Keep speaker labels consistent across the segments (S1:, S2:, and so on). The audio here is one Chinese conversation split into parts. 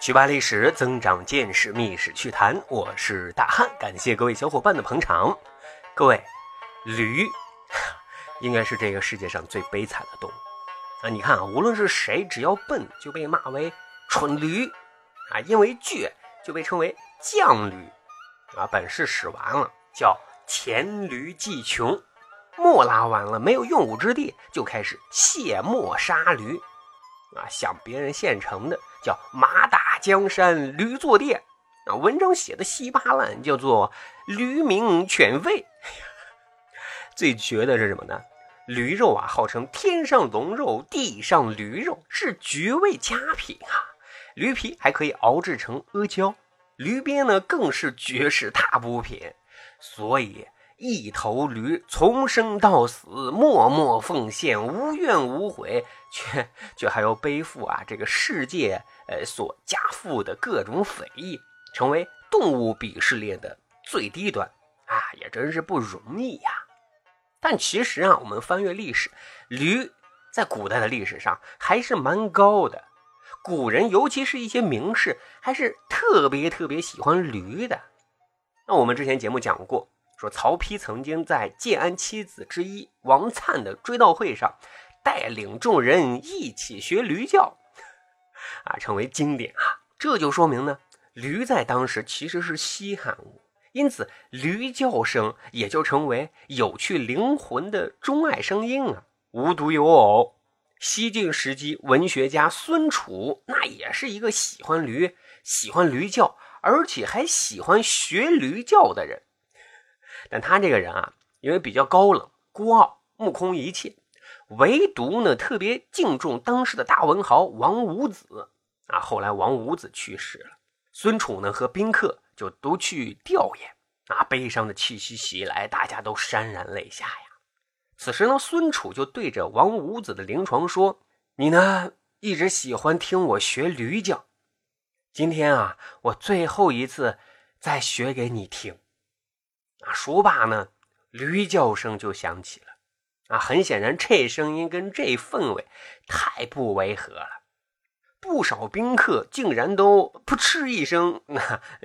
S1: 学霸历史，增长见识，密史趣谈。我是大汉，感谢各位小伙伴的捧场。各位，驴应该是这个世界上最悲惨的动物啊！你看啊，无论是谁，只要笨就被骂为蠢驴啊，因为倔就被称为犟驴啊。本事使完了叫黔驴技穷，磨拉完了没有用武之地，就开始卸磨杀驴。啊，想别人现成的叫马打江山驴坐垫，啊，文章写的稀巴烂，叫做驴鸣犬吠。最绝的是什么呢？驴肉啊，号称天上龙肉，地上驴肉，是绝味佳品啊。驴皮还可以熬制成阿胶，驴鞭呢更是绝世大补品，所以。一头驴从生到死，默默奉献，无怨无悔，却却还要背负啊这个世界呃所加负的各种非议，成为动物鄙视链的最低端啊，也真是不容易呀。但其实啊，我们翻阅历史，驴在古代的历史上还是蛮高的，古人尤其是一些名士，还是特别特别喜欢驴的。那我们之前节目讲过。说曹丕曾经在建安七子之一王粲的追悼会上，带领众人一起学驴叫，啊，成为经典啊。这就说明呢，驴在当时其实是稀罕物，因此驴叫声也就成为有趣灵魂的钟爱声音啊。无独有偶，西晋时期文学家孙楚，那也是一个喜欢驴、喜欢驴叫，而且还喜欢学驴叫的人。但他这个人啊，因为比较高冷、孤傲、目空一切，唯独呢特别敬重当时的大文豪王五子啊。后来王五子去世了，孙楚呢和宾客就都去吊唁啊。悲伤的气息袭来，大家都潸然泪下呀。此时呢，孙楚就对着王五子的灵床说：“你呢一直喜欢听我学驴叫，今天啊，我最后一次再学给你听。”啊，说罢呢，驴叫声就响起了。啊，很显然，这声音跟这氛围太不违和了。不少宾客竟然都扑哧一声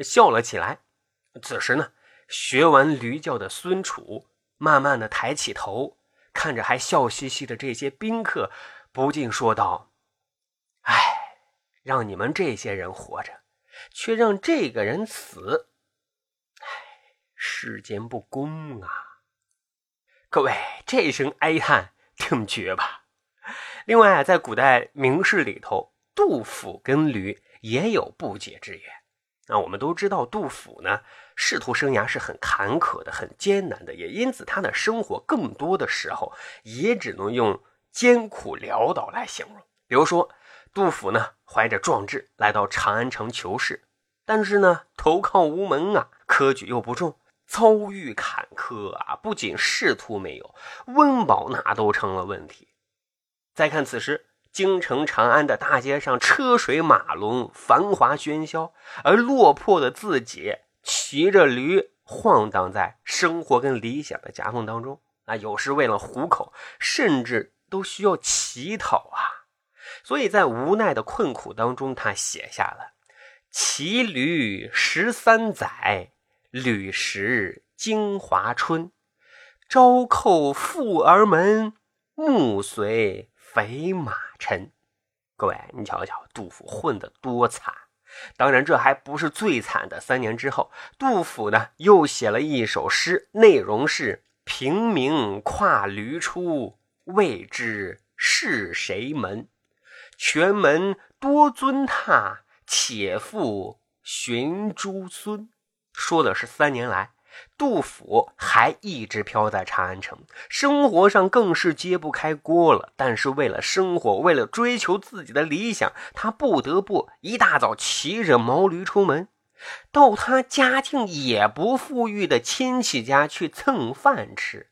S1: 笑了起来。此时呢，学完驴叫的孙楚慢慢的抬起头，看着还笑嘻嘻的这些宾客，不禁说道：“哎，让你们这些人活着，却让这个人死。”世间不公啊！各位，这一声哀叹挺绝吧？另外啊，在古代名士里头，杜甫跟驴也有不解之缘。那我们都知道，杜甫呢，仕途生涯是很坎坷的，很艰难的，也因此他的生活更多的时候也只能用艰苦潦倒来形容。比如说，杜甫呢，怀着壮志来到长安城求仕，但是呢，投靠无门啊，科举又不中。遭遇坎坷啊，不仅仕途没有，温饱那都成了问题。再看此时京城长安的大街上，车水马龙，繁华喧嚣，而落魄的自己骑着驴晃荡在生活跟理想的夹缝当中啊，有时为了糊口，甚至都需要乞讨啊。所以在无奈的困苦当中，他写下了“骑驴十三载”。旅食京华春，朝叩富儿门，暮随肥马尘。各位，你瞧瞧，杜甫混得多惨！当然，这还不是最惨的。三年之后，杜甫呢又写了一首诗，内容是：平明跨驴出，未知是谁门。全门多尊榻，且复寻诸孙。说的是三年来，杜甫还一直飘在长安城，生活上更是揭不开锅了。但是为了生活，为了追求自己的理想，他不得不一大早骑着毛驴出门，到他家境也不富裕的亲戚家去蹭饭吃，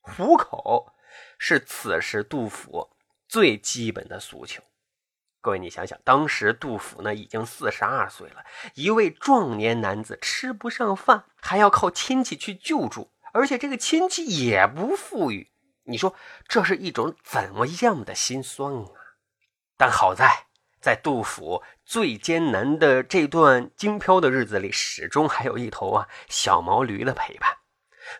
S1: 糊口是此时杜甫最基本的诉求。各位，你想想，当时杜甫呢已经四十二岁了，一位壮年男子吃不上饭，还要靠亲戚去救助，而且这个亲戚也不富裕，你说这是一种怎么样的心酸啊？但好在在杜甫最艰难的这段京漂的日子里，始终还有一头啊小毛驴的陪伴。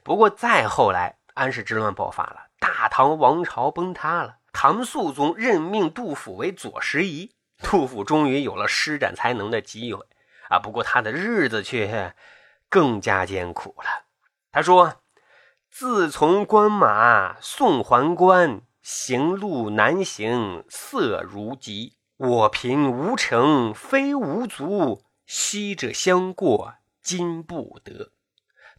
S1: 不过再后来，安史之乱爆发了，大唐王朝崩塌了，唐肃宗任命杜甫为左拾遗，杜甫终于有了施展才能的机会啊。不过他的日子却更加艰苦了。他说：“自从关马送还关，行路难行色如疾。”我贫无城，非无足；昔者相过，今不得。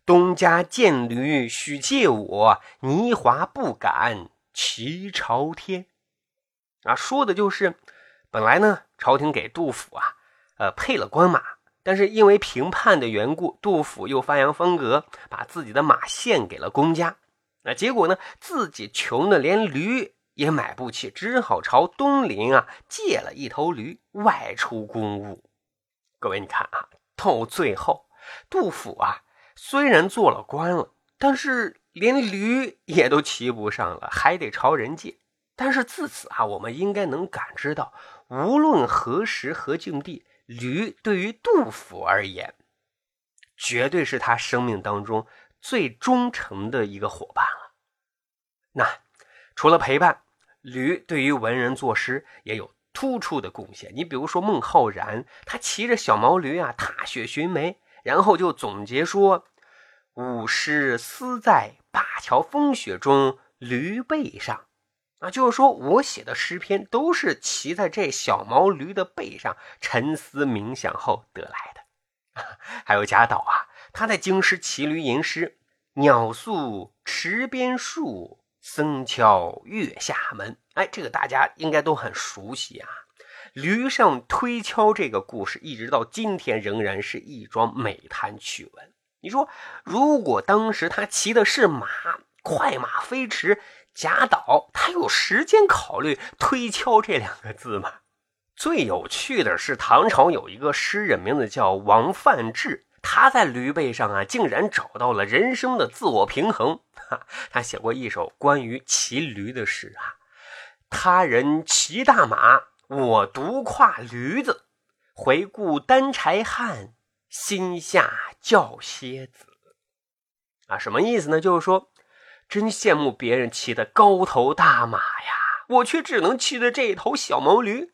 S1: 东家见驴，许借我，泥华不敢齐朝天。啊，说的就是，本来呢，朝廷给杜甫啊，呃，配了官马，但是因为平叛的缘故，杜甫又发扬风格，把自己的马献给了公家。那结果呢，自己穷的连驴。也买不起，只好朝东邻啊借了一头驴外出公务。各位，你看啊，到最后，杜甫啊虽然做了官了，但是连驴也都骑不上了，还得朝人借。但是自此啊，我们应该能感知到，无论何时何境地，驴对于杜甫而言，绝对是他生命当中最忠诚的一个伙伴了。那除了陪伴。驴对于文人作诗也有突出的贡献。你比如说孟浩然，他骑着小毛驴啊，踏雪寻梅，然后就总结说：“吾诗思在灞桥风雪中驴背上。”啊，就是说我写的诗篇都是骑在这小毛驴的背上沉思冥想后得来的。还有贾岛啊，他在京师骑驴吟诗：“鸟宿池边树。”僧敲月下门，哎，这个大家应该都很熟悉啊。驴上推敲这个故事，一直到今天仍然是一桩美谈趣闻。你说，如果当时他骑的是马，快马飞驰，贾岛他有时间考虑推敲这两个字吗？最有趣的是，唐朝有一个诗人，名字叫王范志。他在驴背上啊，竟然找到了人生的自我平衡。他写过一首关于骑驴的诗啊：“他人骑大马，我独跨驴子。回顾担柴汉，心下叫蝎子。”啊，什么意思呢？就是说，真羡慕别人骑的高头大马呀，我却只能骑的这头小毛驴。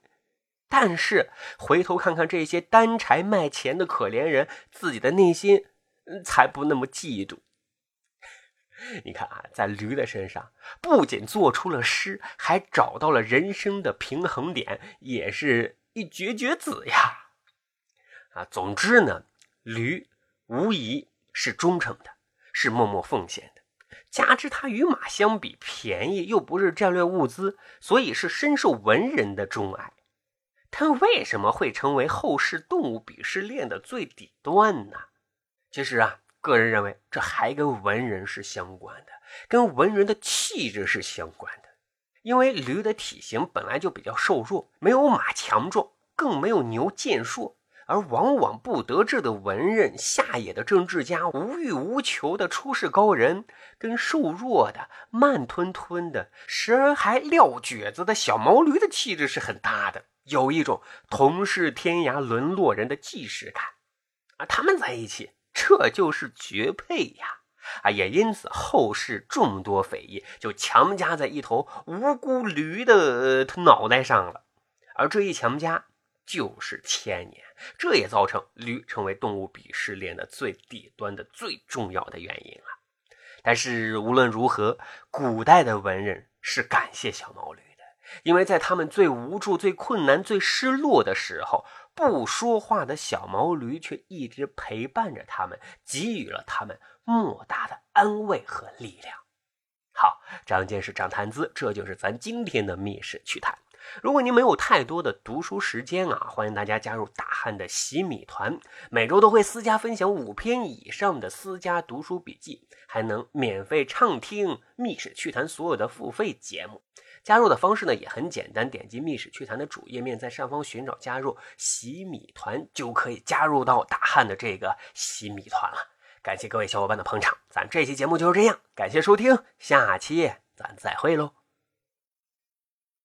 S1: 但是回头看看这些担柴卖钱的可怜人，自己的内心才不那么嫉妒。你看啊，在驴的身上，不仅做出了诗，还找到了人生的平衡点，也是一绝绝子呀！啊，总之呢，驴无疑是忠诚的，是默默奉献的。加之它与马相比便宜，又不是战略物资，所以是深受文人的钟爱。它为什么会成为后世动物鄙视链的最底端呢？其实啊，个人认为这还跟文人是相关的，跟文人的气质是相关的。因为驴的体型本来就比较瘦弱，没有马强壮，更没有牛健硕，而往往不得志的文人、下野的政治家、无欲无求的出世高人，跟瘦弱的、慢吞吞的、时而还撂蹶子的小毛驴的气质是很搭的。有一种同是天涯沦落人的既视感啊，他们在一起，这就是绝配呀！啊，也因此后世众多匪夷就强加在一头无辜驴的脑袋上了，而这一强加就是千年，这也造成驴成为动物鄙视链的最底端的最重要的原因了。但是无论如何，古代的文人是感谢小毛驴的。因为在他们最无助、最困难、最失落的时候，不说话的小毛驴却一直陪伴着他们，给予了他们莫大的安慰和力量。好，长见识，长谈资，这就是咱今天的密室趣谈。如果您没有太多的读书时间啊，欢迎大家加入大汉的洗米团，每周都会私家分享五篇以上的私家读书笔记，还能免费畅听密室趣谈所有的付费节目。加入的方式呢也很简单，点击密室趣谈的主页面，在上方寻找加入洗米团，就可以加入到大汉的这个洗米团了。感谢各位小伙伴的捧场，咱这期节目就是这样，感谢收听，下期咱再会喽。